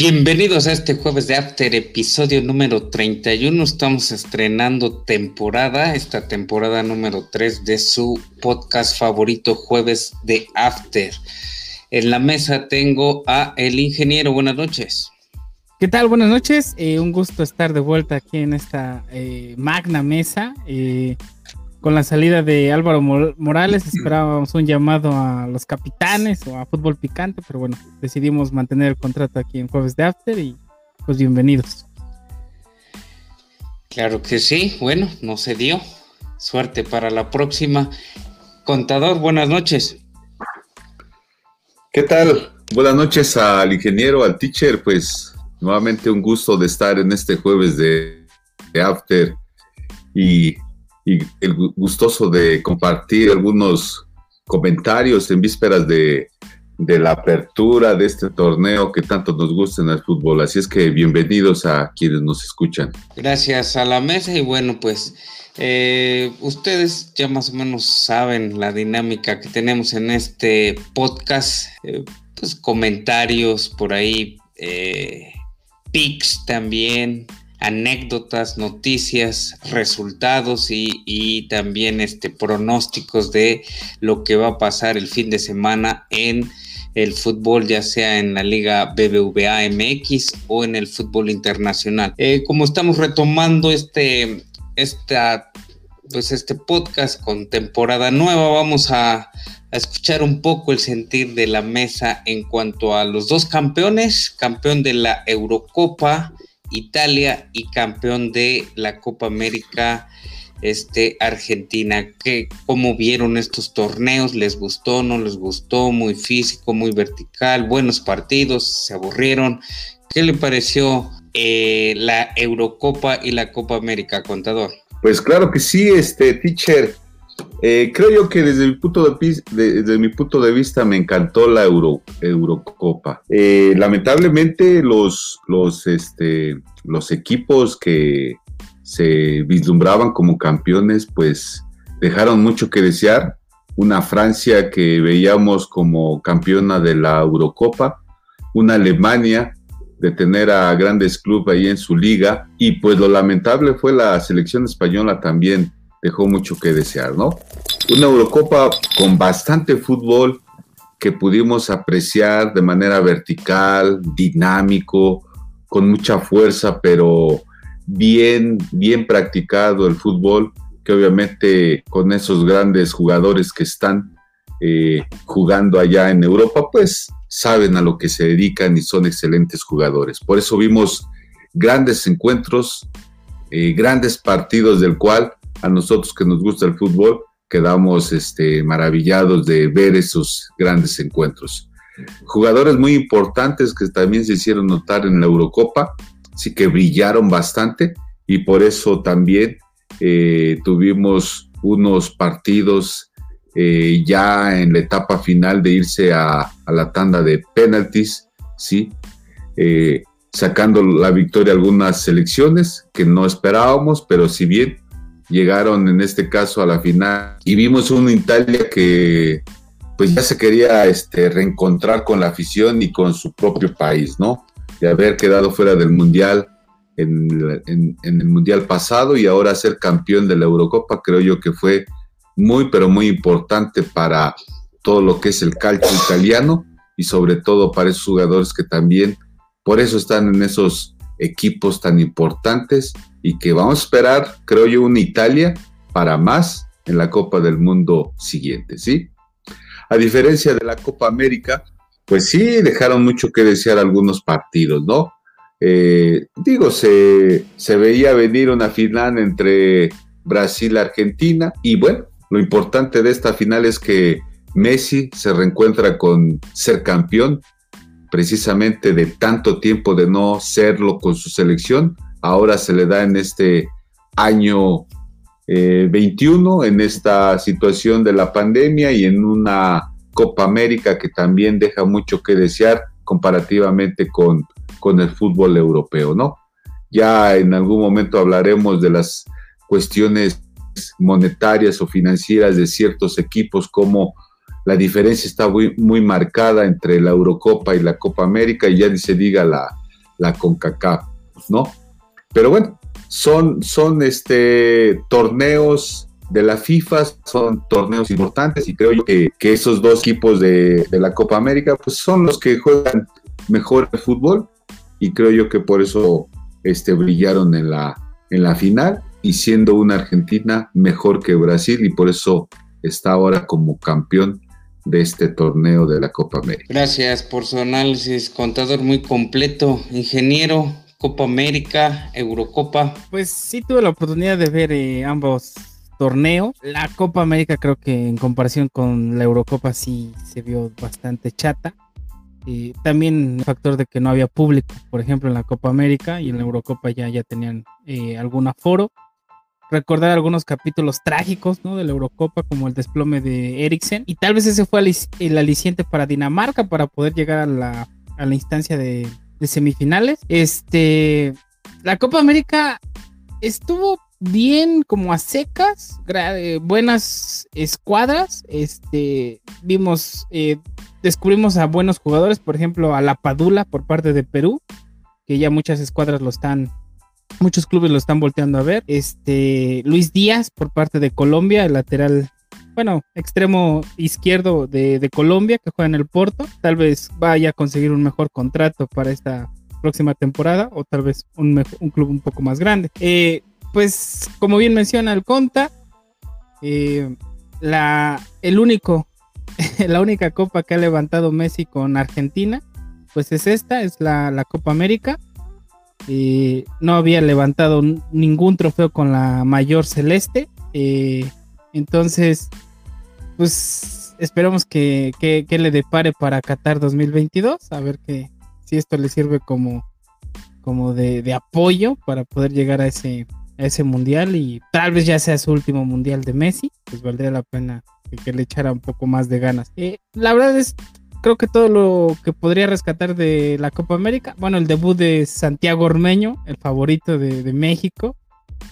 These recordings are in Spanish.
Bienvenidos a este jueves de After, episodio número 31. Estamos estrenando temporada, esta temporada número 3 de su podcast favorito, Jueves de After. En la mesa tengo a el ingeniero. Buenas noches. ¿Qué tal? Buenas noches. Eh, un gusto estar de vuelta aquí en esta eh, magna mesa. Eh, con la salida de Álvaro Morales esperábamos un llamado a los capitanes o a fútbol picante, pero bueno, decidimos mantener el contrato aquí en Jueves de After y pues bienvenidos. Claro que sí, bueno, no se dio. Suerte para la próxima. Contador, buenas noches. ¿Qué tal? Buenas noches al ingeniero, al teacher, pues nuevamente un gusto de estar en este jueves de, de After y y el gustoso de compartir algunos comentarios en vísperas de, la apertura de este torneo que tanto nos gusta en el fútbol. Así es que bienvenidos a quienes nos escuchan. Gracias a la mesa y bueno, pues eh, ustedes ya más o menos saben la dinámica que tenemos en este podcast, eh, pues comentarios por ahí, eh, pics también, anécdotas, noticias, resultados y, también este, pronósticos de lo que va a pasar el fin de semana en el fútbol, ya sea en la Liga BBVA MX o en el fútbol internacional. Eh, como estamos retomando este, esta, pues este podcast con temporada nueva, vamos a, a escuchar un poco el sentir de la mesa en cuanto a los dos campeones, campeón de la Eurocopa Italia y campeón de la Copa América este, Argentina. ¿Qué, ¿Cómo vieron estos torneos? ¿Les gustó? ¿No les gustó? Muy físico, muy vertical, buenos partidos, se aburrieron. ¿Qué le pareció eh, la Eurocopa y la Copa América, contador? Pues claro que sí, este teacher. Eh, creo yo que desde mi punto de, desde mi punto de vista me encantó la Euro, Eurocopa. Eh, lamentablemente los, los, este, los equipos que se vislumbraban como campeones pues dejaron mucho que desear. Una Francia que veíamos como campeona de la Eurocopa, una Alemania de tener a grandes clubes ahí en su liga y pues lo lamentable fue la selección española también dejó mucho que desear, ¿no? Una Eurocopa con bastante fútbol que pudimos apreciar de manera vertical, dinámico, con mucha fuerza, pero bien, bien practicado el fútbol, que obviamente con esos grandes jugadores que están eh, jugando allá en Europa, pues saben a lo que se dedican y son excelentes jugadores. Por eso vimos grandes encuentros, eh, grandes partidos del cual a nosotros que nos gusta el fútbol, quedamos este, maravillados de ver esos grandes encuentros. Jugadores muy importantes que también se hicieron notar en la Eurocopa, sí que brillaron bastante y por eso también eh, tuvimos unos partidos eh, ya en la etapa final de irse a, la tanda de penaltis, sí, eh, sacando la victoria algunas selecciones que no esperábamos, pero si bien llegaron en este caso a la final y vimos una Italia que pues ya se quería este, reencontrar con la afición y con su propio país, ¿no? De haber quedado fuera del Mundial en, el Mundial pasado y ahora ser campeón de la Eurocopa, creo yo que fue muy, pero muy importante para todo lo que es el calcio italiano y sobre todo para esos jugadores que también por eso están en esos equipos tan importantes y que vamos a esperar, creo yo, una Italia para más en la Copa del Mundo siguiente, ¿sí? A diferencia de la Copa América, pues sí, dejaron mucho que desear algunos partidos, ¿no? Eh, digo, se, se veía venir una final entre Brasil y Argentina y bueno, lo importante de esta final es que Messi se reencuentra con ser campeón precisamente de tanto tiempo de no serlo con su selección. Ahora se le da en este año 21, eh, en esta situación de la pandemia y en una Copa América que también deja mucho que desear comparativamente con, con el fútbol europeo, ¿no? Ya en algún momento hablaremos de las cuestiones monetarias o financieras de ciertos equipos como la diferencia está muy, muy marcada entre la Eurocopa y la Copa América y ya ni se diga la, la CONCACAF, ¿no? Pero bueno, son, son este, torneos de la FIFA, son torneos importantes y creo yo que, esos dos equipos de, la Copa América pues son los que juegan mejor el fútbol y creo yo que por eso este, brillaron en la, en la final y siendo una Argentina mejor que Brasil y por eso está ahora como campeón de este torneo de la Copa América. Gracias por su análisis, contador muy completo, ingeniero, Copa América, Eurocopa. Pues sí tuve la oportunidad de ver eh, ambos torneos. La Copa América creo que en comparación con la Eurocopa sí se vio bastante chata. Y también el factor de que no había público, por ejemplo, en la Copa América y en la Eurocopa ya, ya tenían eh, algún aforo recordar algunos capítulos trágicos ¿no? de la Eurocopa, como el desplome de Eriksen. Y tal vez ese fue el aliciente para Dinamarca para poder llegar a la, a la instancia de, de, semifinales. Este, la Copa América estuvo bien como a secas, eh, buenas escuadras. Este, vimos, eh, descubrimos a buenos jugadores, por ejemplo, a La Padula por parte de Perú, que ya muchas escuadras lo están Muchos clubes lo están volteando a ver. Este Luis Díaz por parte de Colombia, el lateral, bueno, extremo izquierdo de, Colombia que juega en el Porto. Tal vez vaya a conseguir un mejor contrato para esta próxima temporada o tal vez un, club un poco más grande. Eh, pues como bien menciona el Conta, eh, la, el único, la única copa que ha levantado Messi con Argentina, pues es esta, es la, la Copa América no había levantado ningún trofeo con la mayor celeste. Eh, entonces, pues esperamos que, le depare para Qatar 2022, a ver que, si esto le sirve como, como de, apoyo para poder llegar a ese, ese mundial y tal vez ya sea su último mundial de Messi, pues valdría la pena que, le echara un poco más de ganas. Eh, la verdad es creo que todo lo que podría rescatar de la Copa América, bueno, el debut de Santiago Ormeño, el favorito de, México,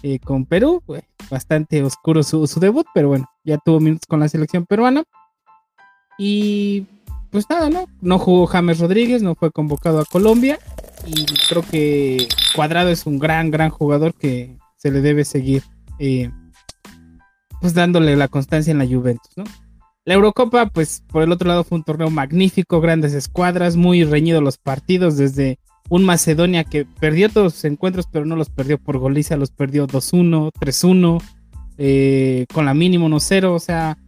eh, con Perú, bastante oscuro su, debut, pero bueno, ya tuvo minutos con la selección peruana. Y pues nada, ¿no? No jugó James Rodríguez, no fue convocado a Colombia. Y creo que Cuadrado es un gran, gran jugador que se le debe seguir, eh, pues dándole la constancia en la Juventus, ¿no? La Eurocopa, pues por el otro lado fue un torneo magnífico, grandes escuadras, muy reñidos los partidos, desde un Macedonia que perdió todos sus encuentros, pero no los perdió por goliza, los perdió 2-1, 3-1, eh, con la mínimo 1-0, o sea,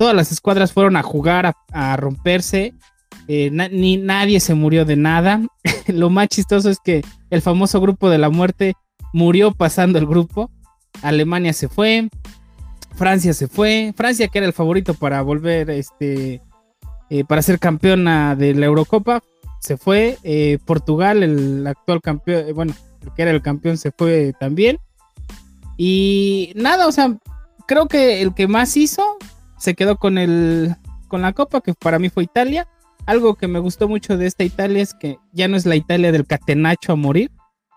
todas las escuadras fueron a jugar, a, romperse, eh, ni nadie se murió de nada. Lo más chistoso es que el famoso grupo de la muerte murió pasando el grupo. Alemania se fue, Francia se fue. Francia, que era el favorito para volver, este, eh, para ser campeona de la Eurocopa, se fue. Eh, Portugal, el actual campeón, eh, bueno, el que era el campeón, se fue también. Y nada, o sea, creo que el que más hizo se quedó con el, con la Copa, que para mí fue Italia. Algo que me gustó mucho de esta Italia es que ya no es la Italia del catenacho a morir.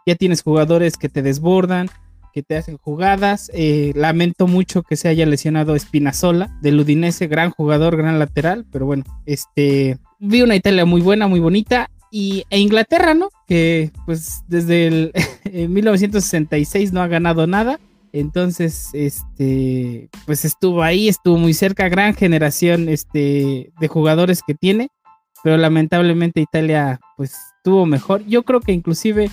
Ya tienes jugadores que te desbordan, que te hacen jugadas. Eh, lamento mucho que se haya lesionado Espinazola del Udinese, gran jugador, gran lateral, pero bueno, este vi una Italia muy buena, muy bonita. Y e Inglaterra, ¿no? Que pues desde el 1966 no ha ganado nada. Entonces, este, pues estuvo ahí, estuvo muy cerca, gran generación este, de jugadores que tiene, pero lamentablemente Italia pues tuvo mejor. Yo creo que inclusive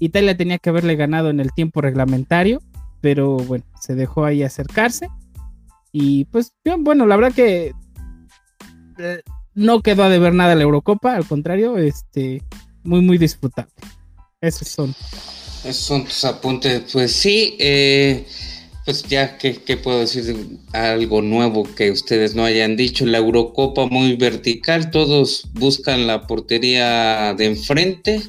Italia tenía que haberle ganado en el tiempo reglamentario, pero bueno, se dejó ahí acercarse. Y pues, bueno, la verdad que eh, no quedó a deber nada la Eurocopa, al contrario, este, muy, muy disfrutable. Esos son. Esos son tus apuntes. Pues sí, eh, pues ya, ¿qué, ¿qué, puedo decir? Algo nuevo que ustedes no hayan dicho. La Eurocopa muy vertical, todos buscan la portería de enfrente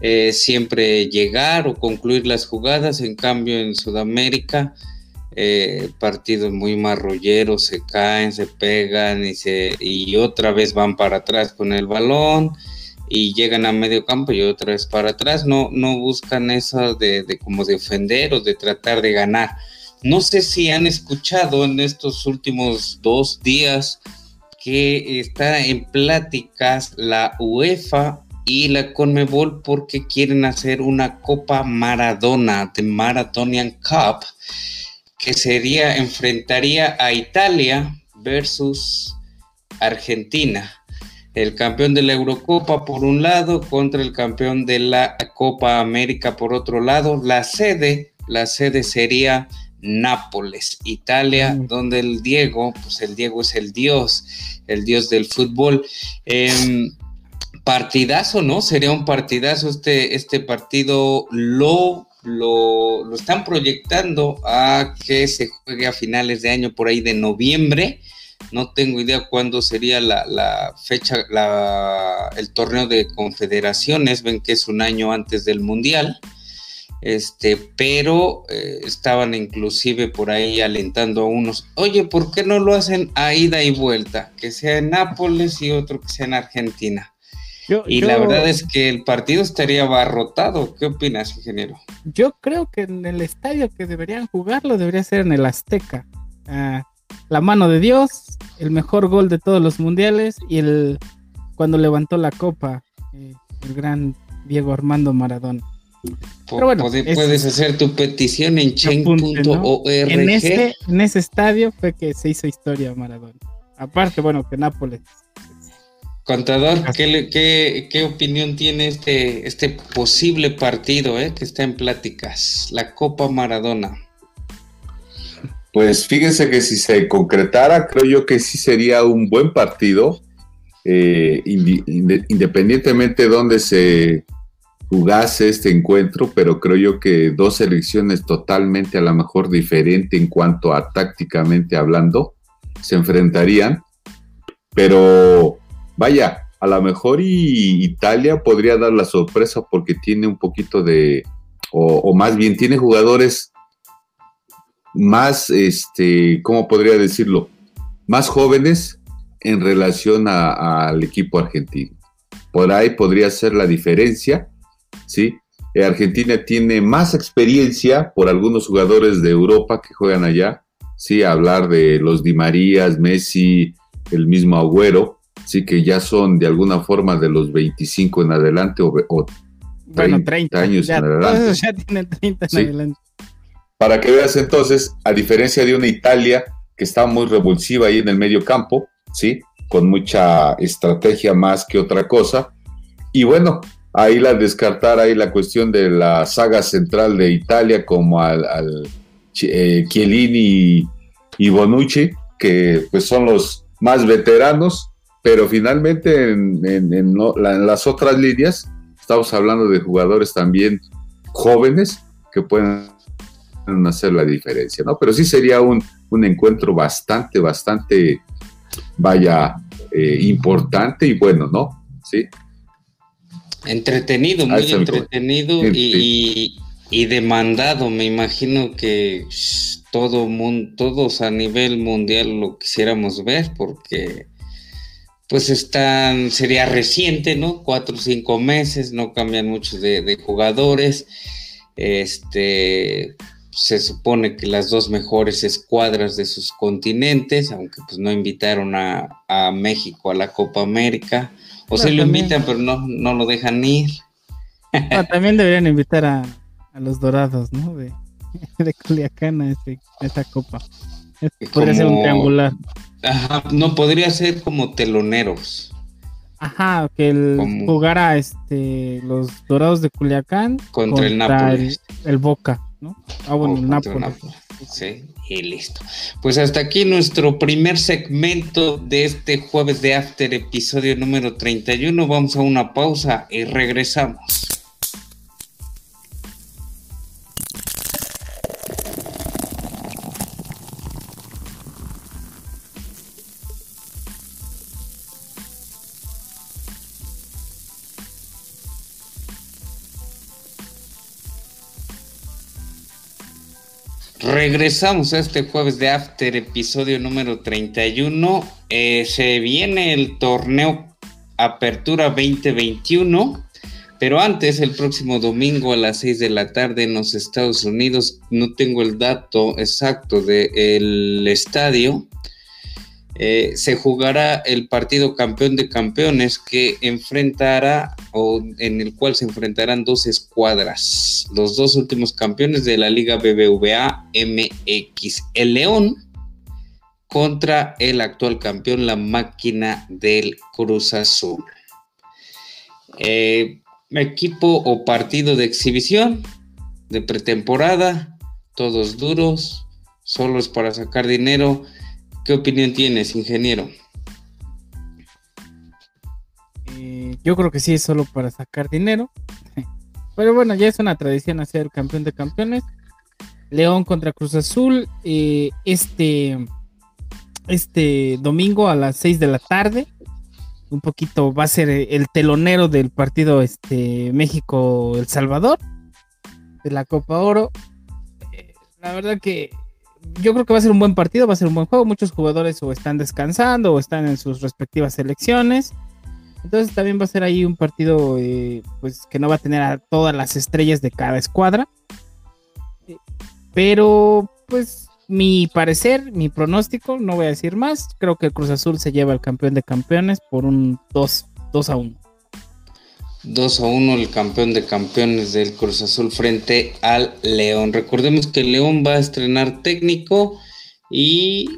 eh, siempre llegar o concluir las jugadas. En cambio, en Sudamérica, eh, partidos muy marrolleros, se caen, se pegan y, se, y otra vez van para atrás con el balón y llegan a medio campo y otra vez para atrás. No, no buscan eso de, de como de ofender o de tratar de ganar. No sé si han escuchado en estos últimos dos días que está en pláticas la UEFA y la Conmebol porque quieren hacer una Copa Maradona, de Marathonian Cup, que sería, enfrentaría a Italia versus Argentina. El campeón de la Eurocopa por un lado contra el campeón de la Copa América por otro lado. La sede, la sede sería Nápoles, Italia, mm. donde el Diego, pues el Diego es el dios, el dios del fútbol. Em, partidazo, ¿no? Sería un partidazo este, este partido. Lo, lo, lo, están proyectando a que se juegue a finales de año, por ahí de noviembre. No tengo idea cuándo sería la, fecha, la, el torneo de confederaciones. Ven que es un año antes del Mundial. Este, pero eh, estaban inclusive por ahí alentando a unos, oye, ¿por qué no lo hacen a ida y vuelta? Que sea en Nápoles y otro que sea en Argentina y la verdad es que el partido estaría abarrotado. ¿Qué opinas, ingeniero? Yo creo que en el estadio que deberían jugarlo debería ser en el Azteca. Ah, la mano de Dios, el mejor gol de todos los mundiales y el cuando levantó la copa, eh, el gran Diego Armando Maradona. puedes hacer tu petición en chen.org. En, ese, en ese estadio fue que se hizo historia Maradona. Aparte, bueno, que Nápoles Contador, ¿qué, opinión tiene este, este posible partido eh, que está en pláticas? La Copa Maradona. Pues fíjense que si se concretara, creo yo que sí sería un buen partido, eh, independientemente de dónde se jugase este encuentro, pero creo yo que dos selecciones totalmente a lo mejor diferentes en cuanto a tácticamente hablando se enfrentarían, pero vaya, a lo mejor y Italia podría dar la sorpresa porque tiene un poquito de, o, más bien tiene jugadores más, este, ¿cómo podría decirlo? Más jóvenes en relación al equipo argentino. Por ahí podría ser la diferencia, ¿sí? Eh, Argentina tiene más experiencia por algunos jugadores de Europa que juegan allá, sí, hablar de los Di Marías, Messi, el mismo Agüero, sí que ya son de alguna forma de los 25 en adelante o, 30, años en adelante. Ya tienen 30 en adelante. Para que veas entonces, a diferencia de una Italia que está muy revulsiva ahí en el medio campo, ¿sí? Con mucha estrategia más que otra cosa. Y bueno, ahí la descartar ahí la cuestión de la saga central de Italia como al, al eh, Chiellini y Bonucci, que pues son los más veteranos, pero finalmente en, las otras líneas estamos hablando de jugadores también jóvenes que pueden hacer la diferencia, ¿no? Pero sí sería un, encuentro bastante, bastante, vaya, eh, importante y bueno, ¿no? Sí. Entretenido, muy entretenido y, y, demandado. Me imagino que todo mundo, todos a nivel mundial lo quisiéramos ver porque pues están, sería reciente, ¿no? Cuatro o cinco meses, no cambian muchos de, jugadores. Este, se supone que las dos mejores escuadras de sus continentes, aunque pues no invitaron a, México a la Copa América, o se lo invitan, pero no, no lo dejan ir. también deberían invitar a, los dorados, ¿no? De, de Culiacán a, esta copa. Podría ser un triangular. Ajá, no podría ser como teloneros. Ajá, que el jugara este los Dorados de Culiacán contra, el Nápoles. El, Boca, ¿no? Ah, bueno, el Nápoles. Sí, y listo. Pues hasta aquí nuestro primer segmento de este jueves de After, episodio número 31. Vamos a una pausa y regresamos. Regresamos a este jueves de After, episodio número 31. Eh, se viene el torneo Apertura 2021, pero antes, el próximo domingo a las 6 de la tarde en los Estados Unidos, no tengo el dato exacto del estadio, eh, se jugará el partido campeón de campeones que enfrentará o en el cual se enfrentarán dos escuadras, los dos últimos campeones de la Liga BBVA MX, el León contra el actual campeón, la máquina del Cruz Azul. Eh, equipo o partido de exhibición, de pretemporada, todos duros, solo es para sacar dinero. ¿Qué opinión tienes, ingeniero? Eh, yo creo que sí es solo para sacar dinero. Pero bueno, ya es una tradición hacer campeón de campeones. León contra Cruz Azul. Eh, este, este domingo a las 6 de la tarde. Un poquito va a ser el telonero del partido este, México-El Salvador. De la Copa Oro la verdad que yo creo que va a ser un buen partido, va a ser un buen juego. Muchos jugadores o están descansando o están en sus respectivas selecciones. Entonces también va a ser ahí un partido eh, pues que no va a tener a todas las estrellas de cada escuadra. Pero pues mi parecer, mi pronóstico, no voy a decir más. Creo que Cruz Azul se lleva el campeón de campeones por un 2, 2 a 1. 2 a 1 el campeón de campeones del Cruz Azul frente al León. Recordemos que León va a estrenar técnico y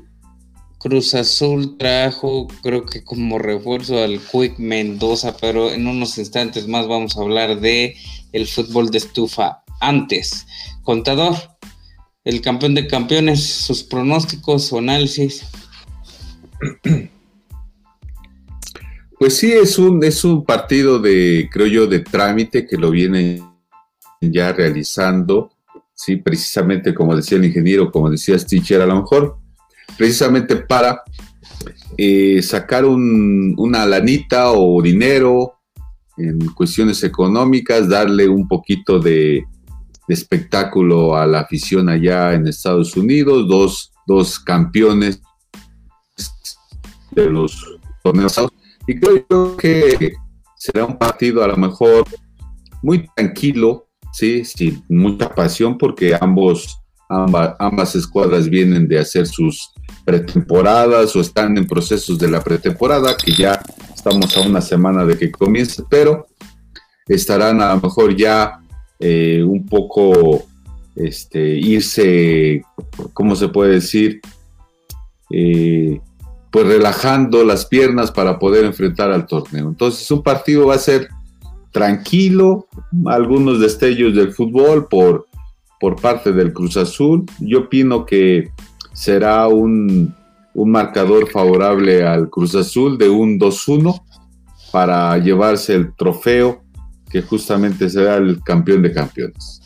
Cruz Azul trajo, creo que como refuerzo al Quick Mendoza, pero en unos instantes más vamos a hablar de el fútbol de estufa. Antes, contador, el campeón de campeones, sus pronósticos, su análisis. Pues sí, es un, es un partido de, creo yo, de trámite que lo vienen ya realizando, sí, precisamente como decía el ingeniero, como decía Stitcher, a lo mejor, precisamente para eh, sacar una lanita o dinero en cuestiones económicas, darle un poquito de, espectáculo a la afición allá en Estados Unidos, dos, dos campeones de los torneos y creo que será un partido a lo mejor muy tranquilo, sí, sin mucha pasión, porque ambos, ambas escuadras vienen de hacer sus pretemporadas o están en procesos de la pretemporada, que ya estamos a una semana de que comience, pero estarán a lo mejor ya eh, un poco este, irse, ¿cómo se puede decir? Eh, pues relajando las piernas para poder enfrentar al torneo. Entonces un partido va a ser tranquilo, algunos destellos del fútbol por, por parte del Cruz Azul. Yo opino que será un, un marcador favorable al Cruz Azul de un 2-1 para llevarse el trofeo que justamente será el campeón de campeones.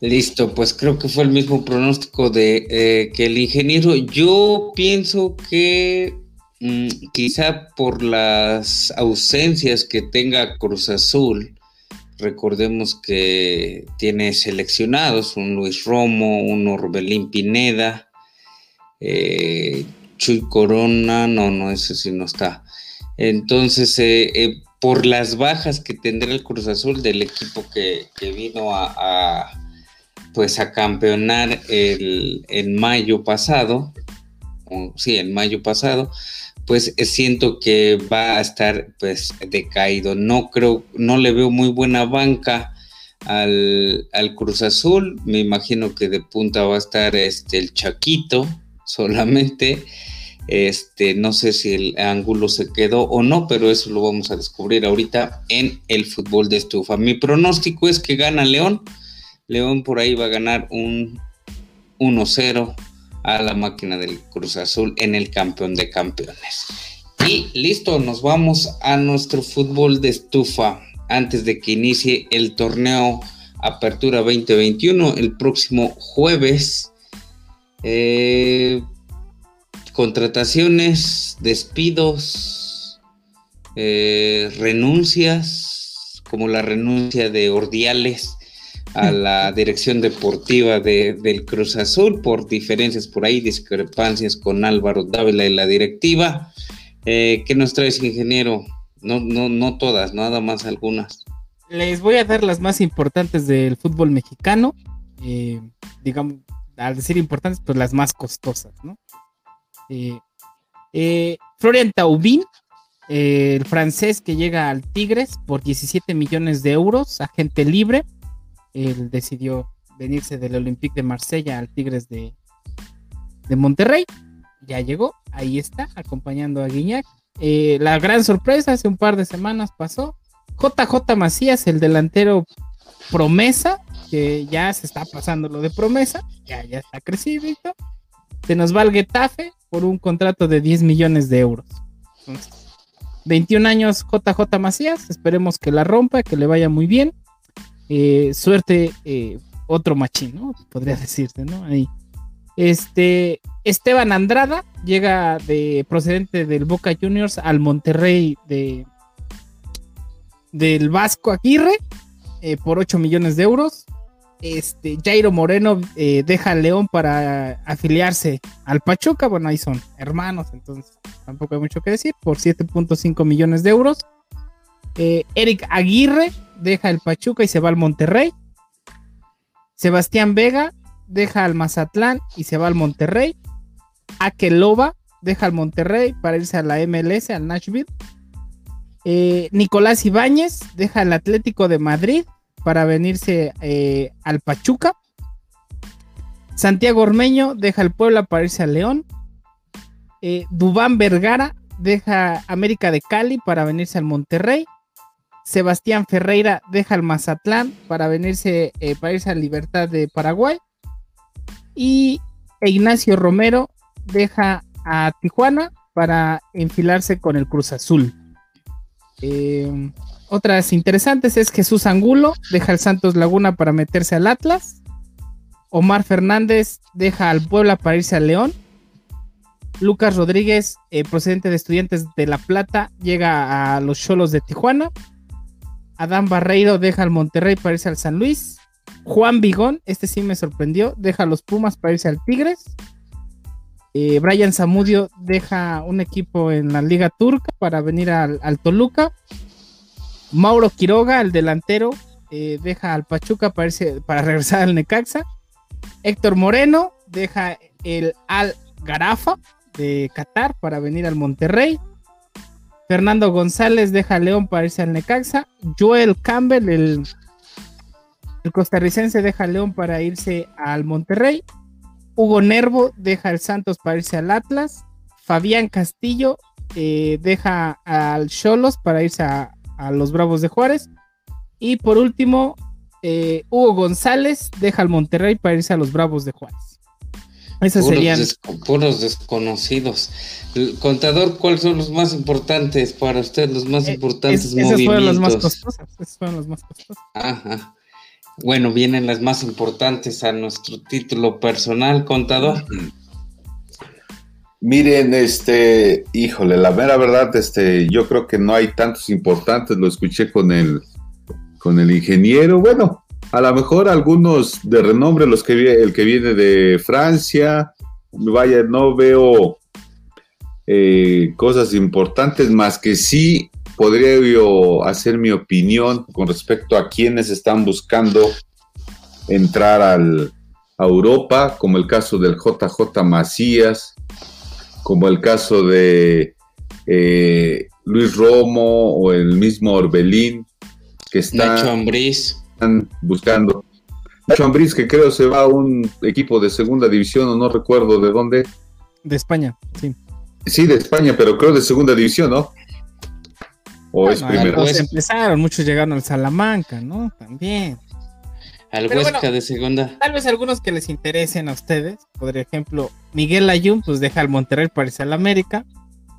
Listo, pues creo que fue el mismo pronóstico de eh, que el ingeniero. Yo pienso que mm, quizá por las ausencias que tenga Cruz Azul, recordemos que tiene seleccionados un Luis Romo, un Orbelín Pineda, eh, Chuy Corona, no, no, ese sí no está. Entonces, eh, por las bajas que tendrá el Cruz Azul del equipo que, vino a pues a campeonar el, en mayo pasado, sí, en mayo pasado, pues eh, siento que va a estar pues decaído. No creo, no le veo muy buena banca al, Cruz Azul. Me imagino que de punta va a estar este el Chaquito solamente. Este, no sé si el ángulo se quedó o no, pero eso lo vamos a descubrir ahorita en el fútbol de estufa. Mi pronóstico es que gana León León por ahí va a ganar un 1-0 a la máquina del Cruz Azul en el campeón de campeones. Y listo, nos vamos a nuestro fútbol de estufa antes de que inicie el torneo Apertura 2021 el próximo jueves. Eh, contrataciones, despidos, eh, renuncias, como la renuncia de Ordiales a la dirección deportiva de, del Cruz Azul por diferencias por ahí, discrepancias con Álvaro Dávila y la directiva. Eh, ¿Qué nos traes, ingeniero? No, no, no todas, nada más algunas. Les voy a dar las más importantes del fútbol mexicano. Eh, digamos, al decir importantes, pues las más costosas, ¿no? Florian Taubin, el francés que llega al Tigres por 17 millones de euros, agente libre. Él decidió venirse del Olympique de Marsella al Tigres de, de Monterrey. Ya llegó, ahí está, acompañando a Guiñac. Eh, la gran sorpresa, hace un par de semanas pasó. JJ Macías, el delantero promesa, que ya se está pasando lo de promesa, ya, ya está crecido Se nos va al Getafe por un contrato de 10 millones de euros. 21 años JJ Macías, esperemos que la rompa, que le vaya muy bien. Eh, suerte, eh, otro machín, ¿no? Podría decirse, ¿no? Ahí. Este, Esteban Andrada llega de procedente del Boca Juniors al Monterrey de del Vasco Aguirre eh, por 8 millones de euros. Este, Jairo Moreno deja al León para afiliarse al Pachuca. Bueno, ahí son hermanos, entonces tampoco hay mucho que decir. Por 7.5 millones de euros. Eric Aguirre deja el Pachuca y se va al Monterrey. Sebastián Vega deja al Mazatlán y se va al Monterrey. Akeloba deja al Monterrey para irse a la MLS, al Nashville. Eh, Nicolás Ibáñez deja al Atlético de Madrid para venirse eh, al Pachuca. Santiago Ormeño deja el Puebla para irse al León. Eh, Dubán Vergara deja América de Cali para venirse al Monterrey. Sebastián Ferreira deja el Mazatlán para venirse para irse a Libertad de Paraguay. Y Ignacio Romero deja a Tijuana para enfilarse con el Cruz Azul. Eh, otras interesantes es Jesús Angulo deja al Santos Laguna para meterse al Atlas. Omar Fernández deja al Puebla para irse al León. Lucas Rodríguez, eh, procedente de Estudiantes de La Plata, llega a los Cholos de Tijuana. Adán Barreiro deja al Monterrey para irse al San Luis. Juan Vigón, este sí me sorprendió, deja a los Pumas para irse al Tigres. Eh, Brian Zamudio deja un equipo en la Liga Turca para venir al, Toluca. Mauro Quiroga, el delantero, eh, deja al Pachuca para, para regresar al Necaxa. Héctor Moreno deja el Al Garafa de Qatar para venir al Monterrey. Fernando González deja a León para irse al Necaxa. Joel Campbell, el costarricense deja León para irse al Monterrey. Hugo Nervo deja el Santos para irse al Atlas. Fabián Castillo eh, deja al Cholos para irse a, los Bravos de Juárez. Y por último, eh, Hugo González deja al Monterrey para irse a los Bravos de Juárez. Esos serían. puros desconocidos. El contador, ¿cuáles son los más importantes para usted? Los más eh, importantes movimientos. Esos fueron los más fueron costosos. Ajá. Bueno, vienen las más importantes a nuestro título personal, contador. Miren, este, híjole, la mera verdad, este, yo creo que no hay tantos importantes, lo escuché con el, con el ingeniero, bueno, a lo mejor algunos de renombre, los que el que viene de Francia, vaya, no veo eh, cosas importantes más que sí podría yo hacer mi opinión con respecto a quienes están buscando entrar al, a Europa, como el caso del JJ Macías, como el caso de eh, Luis Romo o el mismo Orbelín, que están, buscando. Nacho Ambriz, que creo se va a un equipo de segunda división, o no recuerdo de dónde. De España, sí. Sí, de España, pero creo de segunda división, ¿no? O es primero. Pues empezaron, muchos llegaron al Salamanca, ¿no? También. Al Huesca de segunda. Tal vez algunos que les interesen a ustedes. Por ejemplo, Miguel Ayun, pues deja al Monterrey para irse al América.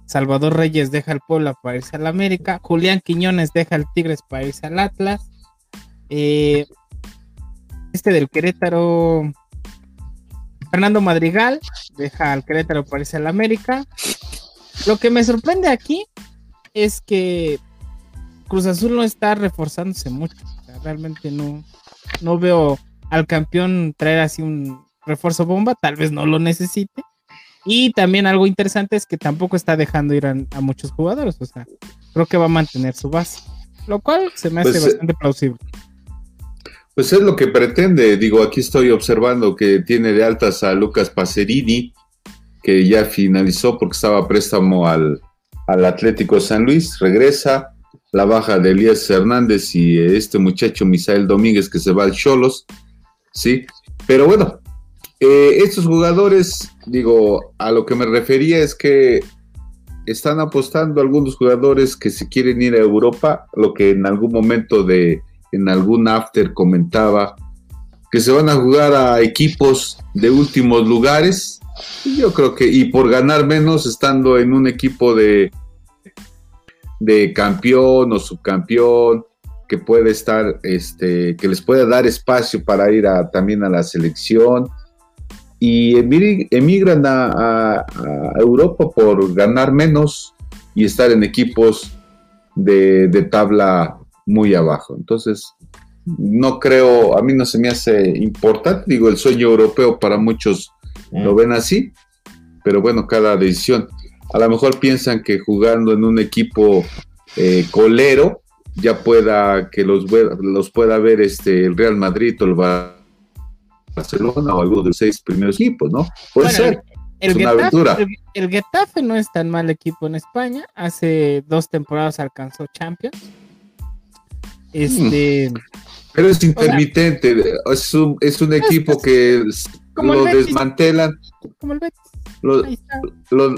Salvador Reyes deja al Puebla para irse al América. Julián Quiñones deja al Tigres para irse al Atlas. Eh, este del Querétaro. Fernando Madrigal deja al Querétaro para irse al América. Lo que me sorprende aquí es que Cruz Azul no está reforzándose mucho. realmente no, no veo al campeón traer así un refuerzo bomba, tal vez no lo necesite. Y también algo interesante es que tampoco está dejando ir a, muchos jugadores, o sea, creo que va a mantener su base, lo cual se me hace pues, bastante plausible. Pues es lo que pretende, digo, aquí estoy observando que tiene de altas a Lucas Pacerini, que ya finalizó porque estaba préstamo al, al Atlético San Luis, regresa, la baja de Elías Hernández y este muchacho Misael Domínguez que se va al Cholos, ¿sí? Pero bueno, eh, estos jugadores, digo, a lo que me refería es que están apostando algunos jugadores que se quieren ir a Europa, lo que en algún momento de, en algún after comentaba, que se van a jugar a equipos de últimos lugares. yo creo que, y por ganar menos estando en un equipo de, de campeón o subcampeón, que puede estar, este, que les puede dar espacio para ir a, también a la selección. Y emigran a, Europa por ganar menos y estar en equipos de, de tabla muy abajo. Entonces, no creo, a mí no se me hace importante, digo, el sueño europeo para muchos lo ven así, pero bueno, cada decisión. A lo mejor piensan que jugando en un equipo eh, colero ya pueda que los, los pueda ver este el Real Madrid o el Barcelona o alguno de los seis primeros equipos, ¿no? Puede ser. El, es una aventura. El, Getafe no es tan mal equipo en España. Hace dos temporadas alcanzó Champions. Este. Mm. Pero es intermitente. es, un, es un equipo que lo desmantelan. Como el Betis. Lo,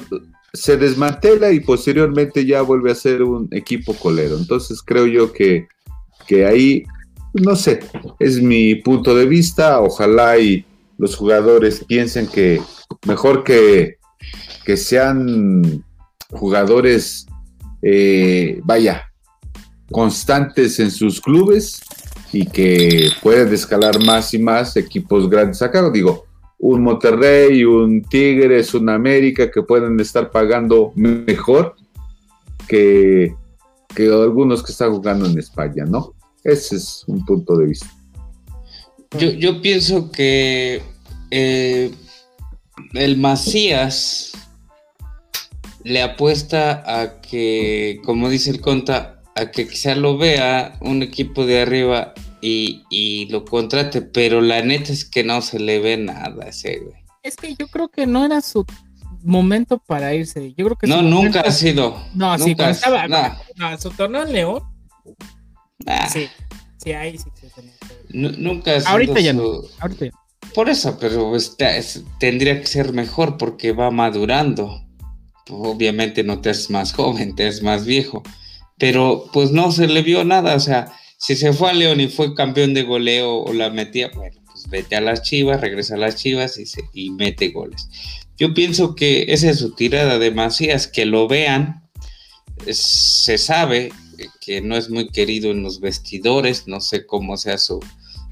se desmantela y posteriormente ya vuelve a ser un equipo colero. Entonces creo yo que, que ahí, no sé, es mi punto de vista. Ojalá y los jugadores piensen que mejor que, que sean jugadores, eh, vaya, constantes en sus clubes y que pueden escalar más y más equipos grandes acá. Digo, un Monterrey, un Tigres, un América que pueden estar pagando mejor que, que algunos que están jugando en España, ¿no? Ese es un punto de vista. Yo, pienso que eh, el Macías le apuesta a que, como dice el Conta, a que quizá lo vea un equipo de arriba y, lo contrate, pero la neta es que no se le ve nada a ese güey. Es que yo creo que no era su momento para irse. Yo creo que no, nunca ha sido. No, sí, cuando estaba no. su torneo en León. Sí, sí, ahí sí nunca ha sido Ahorita ya no. Ahorita ya. Por eso, pero tendría que ser mejor porque va madurando. Obviamente no te es más joven, te es más viejo. Pero pues no se le vio nada, o sea, si se fue a León y fue campeón de goleo o la metía, bueno, pues vete a las Chivas, regresa a las Chivas y, se, y mete goles. Yo pienso que esa es su tirada de que lo vean, se sabe que no es muy querido en los vestidores, no sé cómo sea su,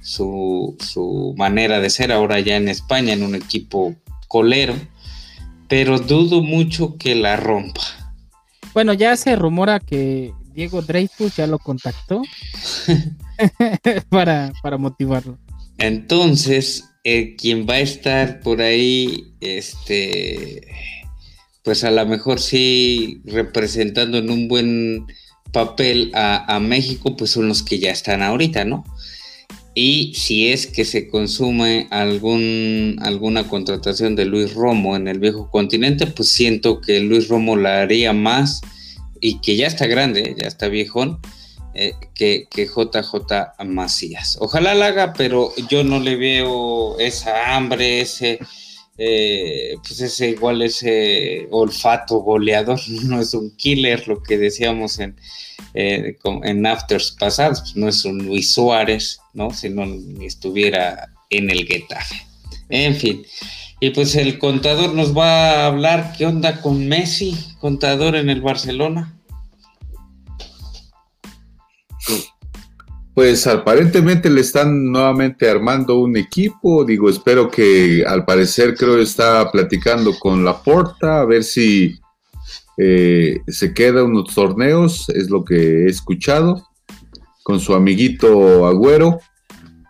su, su manera de ser ahora ya en España, en un equipo colero, pero dudo mucho que la rompa. Bueno, ya se rumora que Diego Dreyfus ya lo contactó para, motivarlo. Entonces, eh, quien va a estar por ahí, este, pues a lo mejor sí representando en un buen papel a, a, México, pues son los que ya están ahorita, ¿no? Y si es que se consume algún, alguna contratación de Luis Romo en el viejo continente, pues siento que Luis Romo la haría más y que ya está grande, ya está viejón, eh, que, que, JJ Macías. Ojalá la haga, pero yo no le veo esa hambre, ese, eh, pues ese igual ese olfato goleador, no es un killer, lo que decíamos en, eh, en afters pasados, pues no es un Luis Suárez, ¿no? Si no estuviera en el Getafe. En fin. Y pues el contador nos va a hablar qué onda con Messi, contador en el Barcelona. Pues aparentemente le están nuevamente armando un equipo. Digo, espero que al parecer creo está platicando con la Porta a ver si eh, se queda unos torneos, es lo que he escuchado, con su amiguito Agüero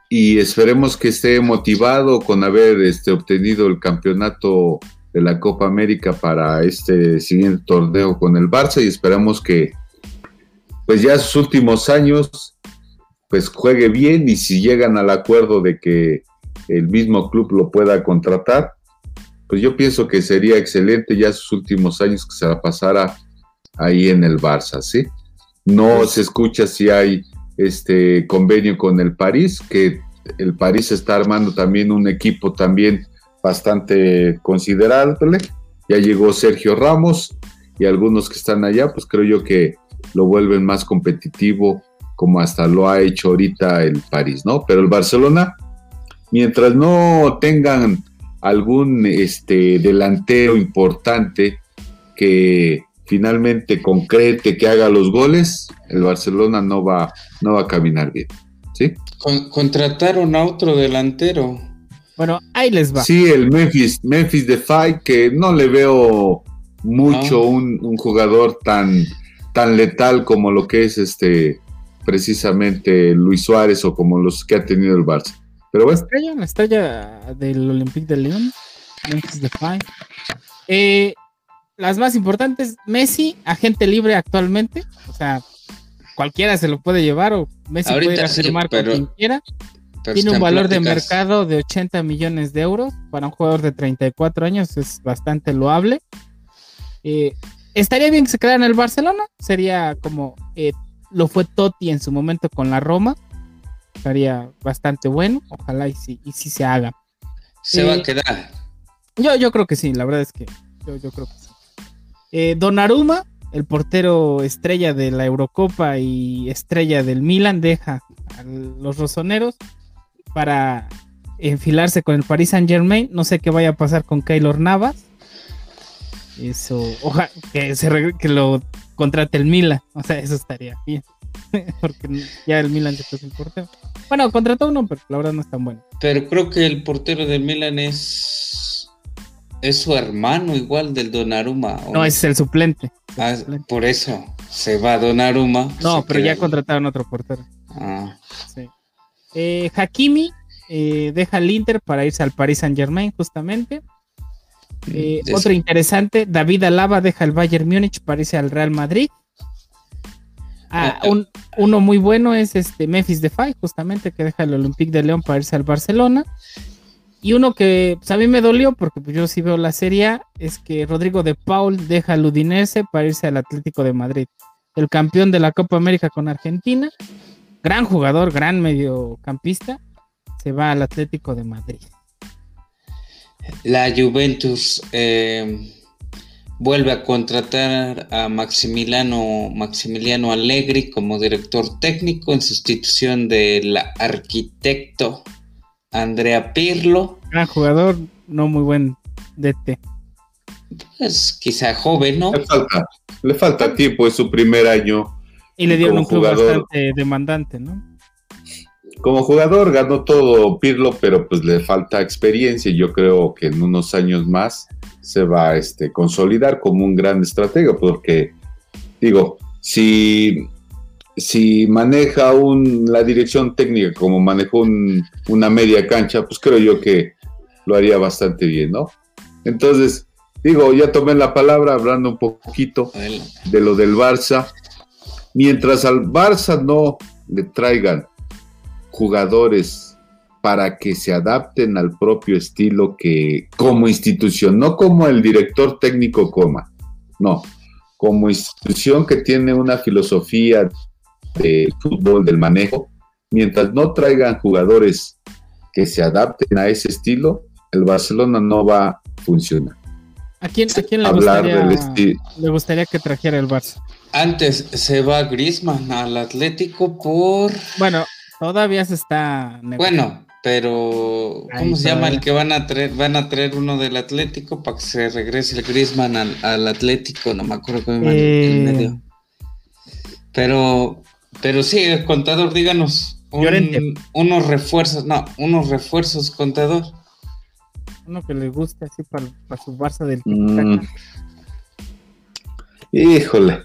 y esperemos que esté motivado con haber este, obtenido el campeonato de la Copa América para este siguiente torneo con el Barça y esperamos que pues ya sus últimos años pues juegue bien y si llegan al acuerdo de que el mismo club lo pueda contratar, pues yo pienso que sería excelente ya sus últimos años que se la pasara ahí en el Barça, ¿sí? No se escucha si hay este convenio con el París, que el París está armando también un equipo también bastante considerable. Ya llegó Sergio Ramos y algunos que están allá, pues creo yo que lo vuelven más competitivo como hasta lo ha hecho ahorita el París, ¿no? Pero el Barcelona, mientras no tengan algún este, delantero importante que finalmente concrete, que haga los goles, el Barcelona no va, no va a caminar bien. ¿Sí? contrataron a otro delantero. Bueno, ahí les va. Sí, el Memphis, Memphis Defy, que no le veo mucho ah. un, jugador tan, tan letal como lo que es este precisamente Luis Suárez o como los que ha tenido el Barça. Pero bueno. La estrella, la estrella del Olympique de León, Memphis Defy. Eh, las más importantes, Messi, agente libre actualmente, o sea, cualquiera se lo puede llevar o Messi puede firmar con quien quiera. Tiene un valor de mercado de 80 millones de euros para un jugador de 34 años, es bastante loable. Eh, estaría bien que se quedara en el Barcelona, sería como eh, lo fue Totti en su momento con la Roma, estaría bastante bueno, ojalá y sí, y sí se haga. Se va a eh, quedar. Yo, yo creo que sí, la verdad es que yo, yo creo que sí. Eh, Donnarumma, el portero estrella de la Eurocopa y estrella del Milan, deja a los rosoneros para enfilarse con el Paris Saint Germain. No sé qué vaya a pasar con Keylor Navas. Eso, ojalá que, se que lo contrate el Milan. O sea, eso estaría bien. Porque ya el Milan después el portero. Bueno, contrató uno, pero la verdad no es tan bueno. Pero creo que el portero del Milan es es su hermano igual del Donnarumma. No, es el suplente. Ah, por eso se va Donnarumma. No, pero ya contrataron otro portero. Ah. Sí. Eh, Hakimi eh, deja el Inter para irse al Paris Saint Germain, justamente. Mm, eh, otro interesante, David Alaba deja el Bayern Múnich para irse al Real Madrid. Ah, uno muy bueno es este Memphis Depay, justamente, que deja el Olympique de León para irse al Barcelona. Y uno que pues, a mí me dolió, porque pues, yo sí veo la serie, es que Rodrigo de Paul deja al Udinese para irse al Atlético de Madrid. El campeón de la Copa América con Argentina, gran jugador, gran mediocampista, se va al Atlético de Madrid. La Juventus eh, vuelve a contratar a Maximiliano, Maximiliano Allegri como director técnico en sustitución del arquitecto Andrea Pirlo. Gran jugador, no muy buen DT. Pues quizá joven, ¿no? Le falta, le falta tiempo, es su primer año. Y le dieron un club bastante demandante, ¿no? Como jugador ganó todo Pirlo, pero pues le falta experiencia y yo creo que en unos años más se va a este, consolidar como un gran estratega, porque digo, si si maneja un, la dirección técnica como manejó una media cancha, pues creo yo que lo haría bastante bien, ¿no? Entonces, digo, ya tomé la palabra hablando un poquito de lo del Barça. Mientras al Barça no le traigan jugadores para que se adapten al propio estilo que como institución, no como el director técnico coma, no, como institución que tiene una filosofía de fútbol, del manejo, mientras no traigan jugadores que se adapten a ese estilo, el Barcelona no va a funcionar. ¿A quién, le, gustaría, que trajera el Barça? Antes se va Griezmann al Atlético por... Bueno, todavía se está... Bueno, pero ¿cómo se llama el que van a traer? Van a traer uno del Atlético para que se regrese el Griezmann al, Atlético, no me acuerdo cómo el eh, medio. Pero pero sí, contador, díganos unos refuerzos, no, unos refuerzos, contador. Uno que le guste así para, su Barça del mm. Híjole.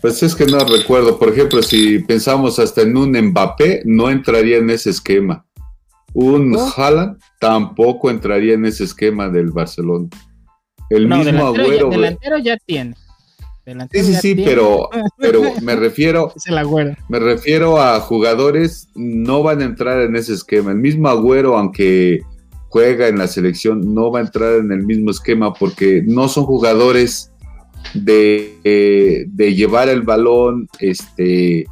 Pues es que no recuerdo. Por ejemplo, si pensamos hasta en un Mbappé, no entraría en ese esquema. Un Haaland tampoco entraría en ese esquema del Barcelona. El mismo Agüero. delantero ya tiene. Sí, sí, sí, pero, pero me refiero. Me refiero a jugadores no van a entrar en ese esquema. El mismo Agüero, aunque juega en la selección, no va a entrar en el mismo esquema porque no son jugadores de, eh, de llevar el balón este,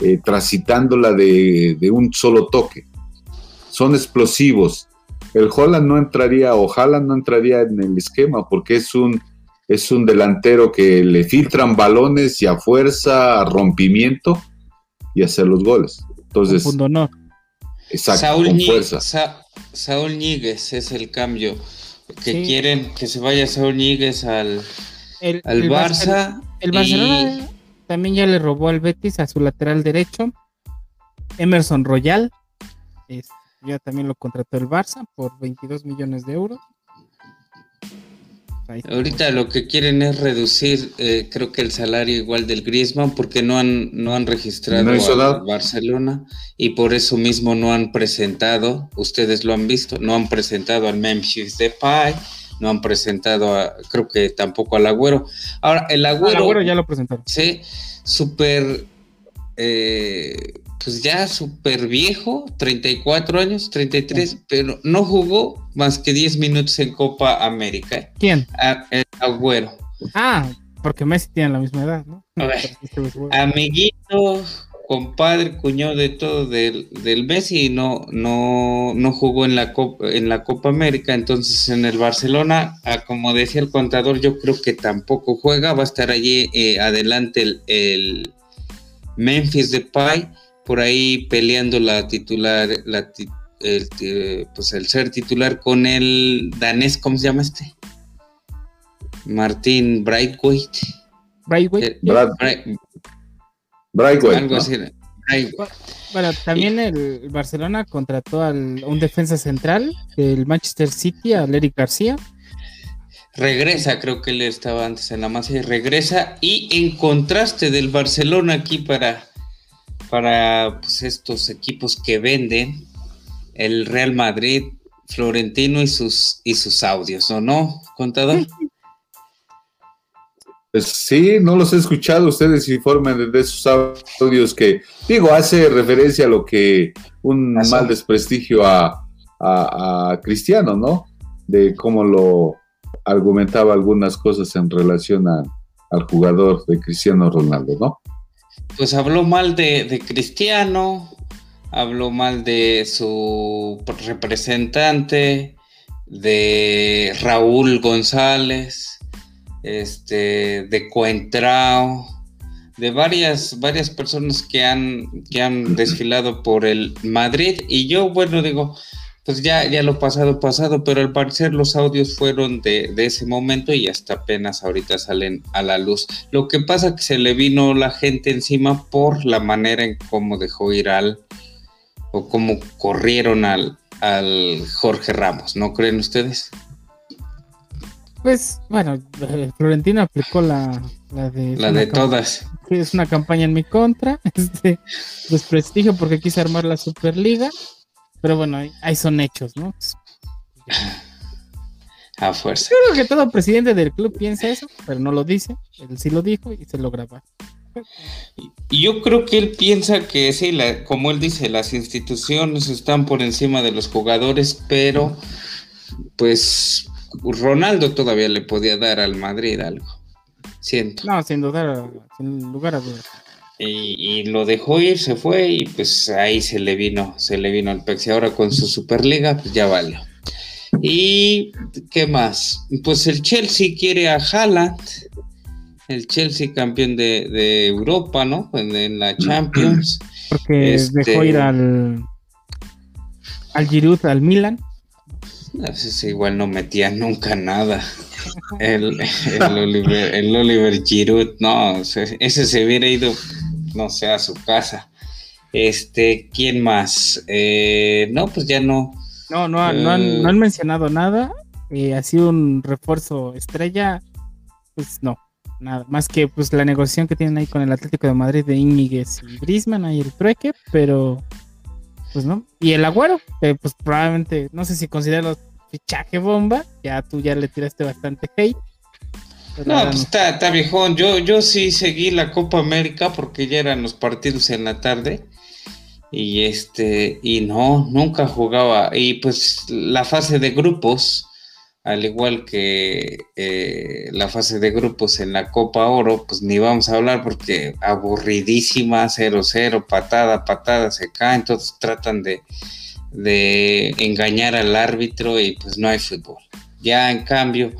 eh, transitándola de, de, un solo toque. Son explosivos. El Holland no entraría, o Haaland no entraría en el esquema porque es un, es un delantero que le filtran balones y a fuerza, a rompimiento y hacer los goles. Entonces, no. Exacto, Saúl con fuerza. Saúl Ñíguez es el cambio. Que quieren que se vaya Saúl Ñíguez al, el, al Barça. El, Barcelona también ya le robó al Betis a su lateral derecho. Emerson Royal. ya también lo contrató el Barça por 22 millones de euros. Ahorita lo que quieren es reducir, eh, creo que el salario igual del Griezmann, porque no han, no han registrado a Barcelona y por eso mismo no han presentado, ustedes lo han visto, no han presentado al Memphis Depay, no han presentado, a, creo que tampoco al Agüero. Ahora, el Agüero... Agüero ya lo presentaron. Sí, súper... Eh, pues ya súper viejo, 34 años, 33, pero no jugó más que 10 minutos en Copa América. ¿Quién? el Agüero. Ah, porque Messi tiene la misma edad, ¿no? amiguito, compadre, cuñado de todo del, del Messi, no, no, no jugó en la, Copa, en la Copa América, entonces en el Barcelona, como decía el contador, yo creo que tampoco juega, va a estar allí eh, adelante el, el Memphis Depay por ahí peleando la titular, la, el, pues el ser titular con el danés, ¿cómo se llama este? Martín Brightwaite. Brightwaite. Eh. Algo así. Bueno, también el Barcelona contrató a un defensa central del Manchester City, a Eric García. Regresa, creo que él estaba antes en la masa y regresa. Y en contraste del Barcelona aquí para para pues, estos equipos que venden el Real Madrid, Florentino y sus, y sus audios, ¿o no, contador? Pues sí, no los he escuchado, ustedes informen de esos audios que, digo, hace referencia a lo que un mal desprestigio a, Cristiano, ¿no? De cómo lo argumentaba algunas cosas en relación al jugador de Cristiano Ronaldo, ¿no? Pues habló mal de, Cristiano, habló mal de su representante, de Raúl González, este, de Coentrao, de varias, varias personas que han, que han desfilado por el Madrid. Y yo, bueno, digo, pues ya, ya lo pasado, pasado, pero al parecer los audios fueron de, ese momento y hasta apenas ahorita salen a la luz. Lo que pasa que se le vino la gente encima por la manera en cómo dejó ir al, o cómo corrieron al, al Jorge Ramos, ¿no creen ustedes? Pues bueno, eh, Florentino aplicó la, la de... La de todas. Es una campaña en mi contra, este desprestigio porque quise armar la Superliga pero bueno, ahí son hechos, ¿no? A fuerza. Yo creo que todo presidente del club piensa eso, pero no lo dice. Él sí lo dijo y se lo graba. Yo creo que él piensa que sí, como él dice, las instituciones están por encima de los jugadores, pero pues Ronaldo todavía le podía dar al Madrid algo. Siento. No, sin duda, sin lugar a dudas. Y, lo dejó ir, se fue y pues ahí se le vino, se le vino al Pex. Y ahora con su Superliga, pues ya valió. ¿Y qué más? Pues el Chelsea quiere a Haaland, el Chelsea campeón de, Europa, ¿no? En, la Champions. Porque este, dejó ir al, al Giroud, al Milan. igual no metía nunca nada. El, Oliver, el Oliver Giroud, no, ese se hubiera ido no sea a su casa. Este, ¿quién más? Eh, no, pues ya no. No, no, no, han, no han, mencionado nada. Eh, ha sido un refuerzo estrella. Pues no, nada. Más que pues la negociación que tienen ahí con el Atlético de Madrid de Íñiguez y Brisman, ahí el trueque, pero pues no. Y el Agüero, pues probablemente, no sé si considera fichaje bomba, ya tú ya le tiraste bastante hate. No, pues está, está, viejón. Yo, yo sí seguí la Copa América porque ya eran los partidos en la tarde. Y este, y no, nunca jugaba. Y pues la fase de grupos, al igual que eh, la fase de grupos en la Copa Oro, pues ni vamos a hablar porque aburridísima, 0-0, patada, patada, se caen, todos tratan de, de engañar al árbitro y pues no hay fútbol. Ya en cambio,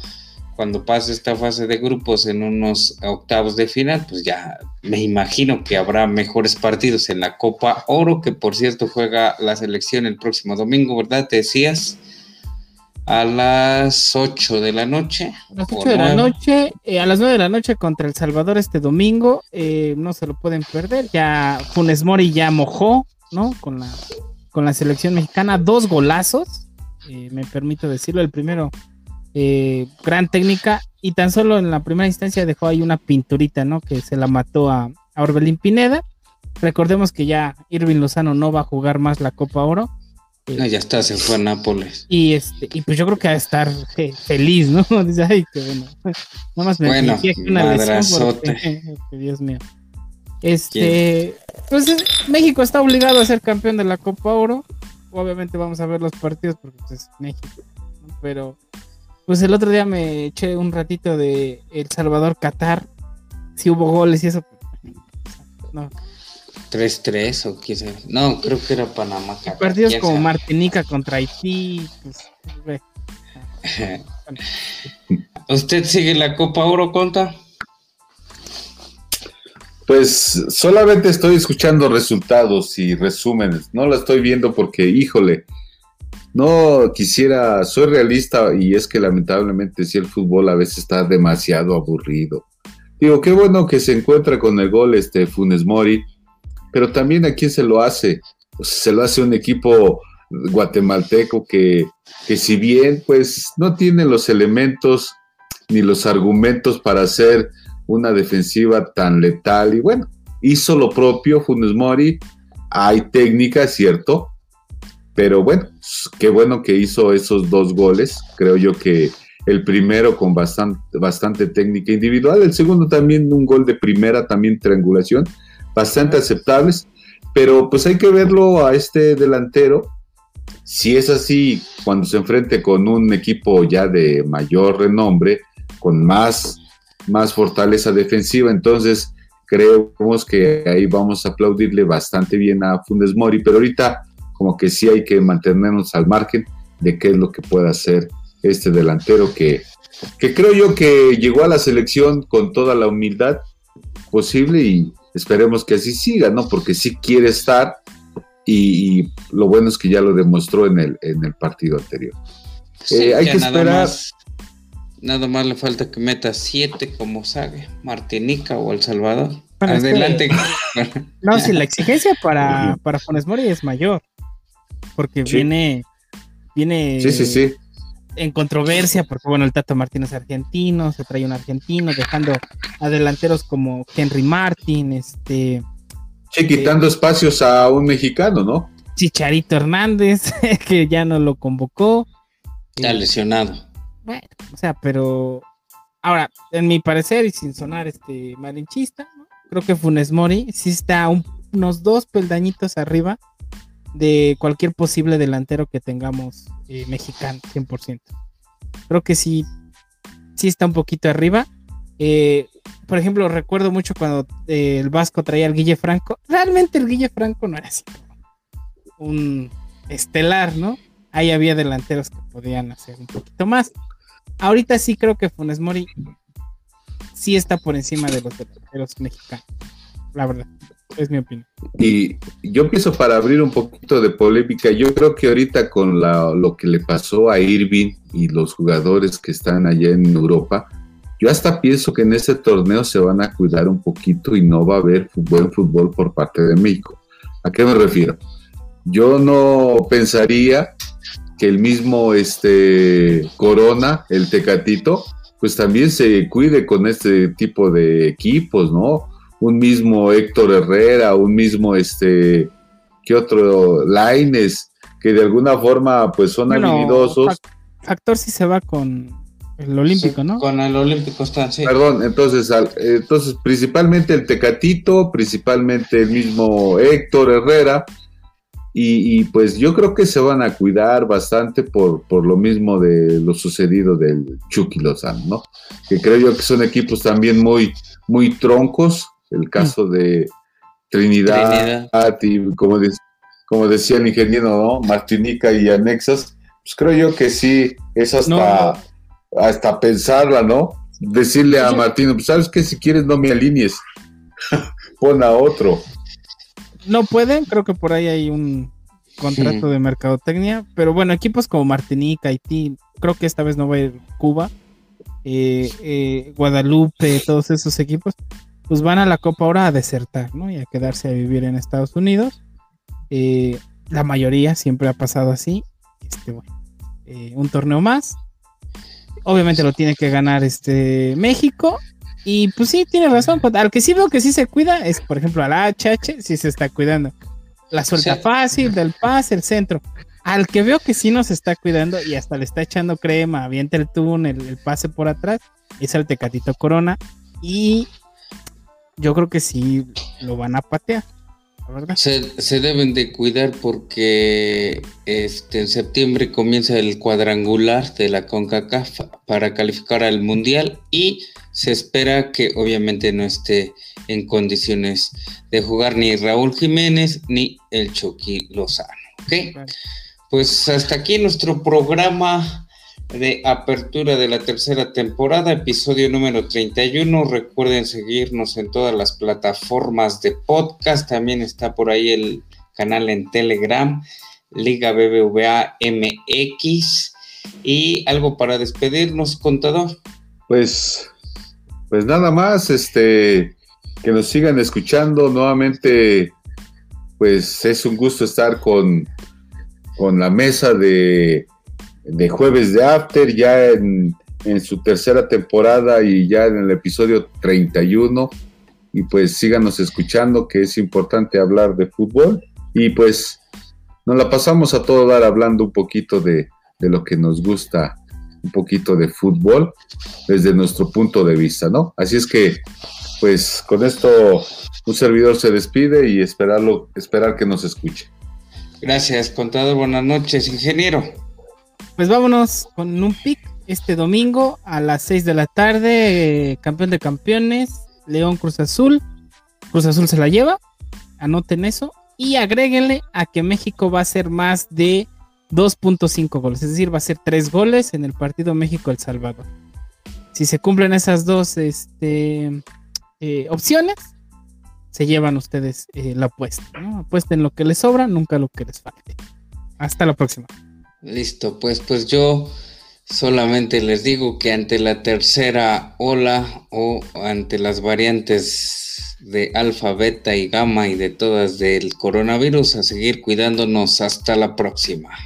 cuando pase esta fase de grupos en unos octavos de final, pues ya me imagino que habrá mejores partidos en la Copa Oro, que por cierto juega la selección el próximo domingo, ¿verdad? Te decías. A las 8 de la noche. A las 8 de la noche, eh, a las 9 de la noche contra El Salvador este domingo. Eh, no se lo pueden perder. Ya Funes Mori ya mojó, ¿no? Con la, con la selección mexicana. Dos golazos, eh, me permito decirlo. El primero eh, gran técnica y tan solo en la primera instancia dejó ahí una pinturita, ¿no? Que se la mató a, Orbelín Pineda. Recordemos que ya Irving Lozano no va a jugar más la Copa Oro. Eh, ya está, se fue a Nápoles. Y este, y pues yo creo que va a estar feliz, ¿no? Dice, ay, qué bueno. Nada más me bueno, una lesión Dios mío. Este, pues México está obligado a ser campeón de la Copa Oro. Obviamente vamos a ver los partidos porque pues, es México, pero pues el otro día me eché un ratito de El Salvador Qatar. Si hubo goles y eso. No. 3-3 o qué sé. No, creo que era Panamá. Partidos como Martinica contra Haití. Pues, ¿Usted sigue la Copa Oro, Conta? Pues solamente estoy escuchando resultados y resúmenes. No la estoy viendo porque, híjole, no quisiera, soy realista y es que lamentablemente si el fútbol a veces está demasiado aburrido. Digo, qué bueno que se encuentra con el gol este Funes Mori, pero también a quién se lo hace. Se lo hace un equipo guatemalteco que, que si bien pues no tiene los elementos ni los argumentos para hacer una defensiva tan letal y bueno, hizo lo propio Funes Mori, hay técnica, cierto, pero bueno, qué bueno que hizo esos dos goles. Creo yo que el primero con bastante, bastante técnica individual, el segundo también un gol de primera, también triangulación, bastante aceptables. Pero pues hay que verlo a este delantero. Si es así, cuando se enfrente con un equipo ya de mayor renombre, con más, más fortaleza defensiva, entonces creemos que ahí vamos a aplaudirle bastante bien a Fundes Mori. Pero ahorita como que sí hay que mantenernos al margen de qué es lo que puede hacer este delantero que, que creo yo que llegó a la selección con toda la humildad posible y esperemos que así siga, ¿no? Porque sí quiere estar y, lo bueno es que ya lo demostró en el, en el partido anterior. Eh, hay que esperar. nada más le falta que meta siete como sabe, Martinica o El Salvador. Adelante. no, si la exigencia para, para Funes Mori es mayor porque viene, viene en controversia, porque bueno, el Tato Martínez es argentino, se trae un argentino, dejando a delanteros como Henry Martin, este... Sí, quitando espacios a un mexicano, ¿no? Chicharito Hernández, que ya no lo convocó. Está lesionado. Bueno, o sea, pero ahora, en mi parecer, y sin sonar este malinchista, creo que Funes Mori sí está unos dos peldañitos arriba de cualquier posible delantero que tengamos eh, mexicano, 100%. Creo que sí, sí está un poquito arriba. Eh, por ejemplo, recuerdo mucho cuando eh, el Vasco traía al Guille Franco. Realmente el Guille Franco no era así un estelar, ¿no? Ahí había delanteros que podían hacer un poquito más. Ahorita sí creo que Funes Mori sí está por encima de los delanteros mexicanos, la verdad es mi opinión. Y yo pienso para abrir un poquito de polémica, yo creo que ahorita con lo que le pasó a Irving y los jugadores que están allá en Europa, yo hasta pienso que en ese torneo se van a cuidar un poquito y no va a haber buen fútbol por parte de México. ¿A qué me refiero? Yo no pensaría que el mismo este Corona, el Tecatito, pues también se cuide con este tipo de equipos, ¿no? Un mismo Héctor Herrera, un mismo este, ¿qué otro? Laines, que de alguna forma pues son habilidosos. Factor si se va con el Olímpico, ¿no? Con el Olímpico está, sí. Perdón, entonces, entonces principalmente el Tecatito, principalmente el mismo Héctor Herrera, y, pues yo creo que se van a cuidar bastante por, por lo mismo de lo sucedido del Chucky Lozano, ¿no? Que creo yo que son equipos también muy, muy troncos, el caso de Trinidad, y como, como decía el ingeniero, ¿no? Martinica y Anexas, pues creo yo que sí, es hasta, hasta pensarla, ¿no? Decirle a Martino, pues sabes que si quieres no me alinees, pon a otro. No pueden, creo que por ahí hay un contrato de mercadotecnia, pero bueno, equipos como Martinica, Haití, creo que esta vez no va a ir Cuba, eh, eh, Guadalupe, todos esos equipos, pues van a la Copa ahora a desertar, ¿no? Y a quedarse a vivir en Estados Unidos. Eh, la mayoría siempre ha pasado así. Este, bueno, un torneo más. Obviamente lo tiene que ganar este México y pues sí, tiene razón. Pues, al que sí veo que sí se cuida es, por ejemplo, a la HH, sí se está cuidando. La suelta fácil, del pase, el centro. Al que veo que sí nos está cuidando y hasta le está echando crema, avienta el túnel, el, pase por atrás, es el Tecatito Corona. Y yo creo que sí lo van a patear. Se, se, deben de cuidar porque este, en septiembre comienza el cuadrangular de la CONCACAF para calificar al Mundial y se espera que obviamente no esté en condiciones de jugar ni Raúl Jiménez ni el Chucky Lozano. ¿ok? Pues hasta aquí nuestro programa de apertura de la tercera temporada, episodio número 31. Recuerden seguirnos en todas las plataformas de podcast. También está por ahí el canal en Telegram, Liga BBVA MX. Y algo para despedirnos, contador. Pues pues nada más, este, que nos sigan escuchando nuevamente, pues es un gusto estar con, con la mesa de, de jueves de After, ya en, en, su tercera temporada y ya en el episodio 31. Y pues síganos escuchando, que es importante hablar de fútbol. Y pues nos la pasamos a todo dar hablando un poquito de, de lo que nos gusta un poquito de fútbol desde nuestro punto de vista, ¿no? Así es que, pues con esto un servidor se despide y esperarlo, esperar que nos escuche. Gracias, contador. Buenas noches, ingeniero. Pues vámonos con un pick este domingo a las 6 de la tarde, eh, campeón de campeones, León Cruz Azul. Cruz Azul se la lleva, anoten eso y agréguenle a que México va a ser más de 2.5 goles, es decir, va a ser 3 goles en el partido México-El Salvador. Si se cumplen esas dos este, eh, opciones, se llevan ustedes eh, la apuesta. Apuesten lo que les sobra, nunca lo que les falte. Hasta la próxima. Listo, pues, pues yo solamente les digo que ante la tercera ola o ante las variantes de alfa, beta y gamma y de todas del coronavirus, a seguir cuidándonos hasta la próxima.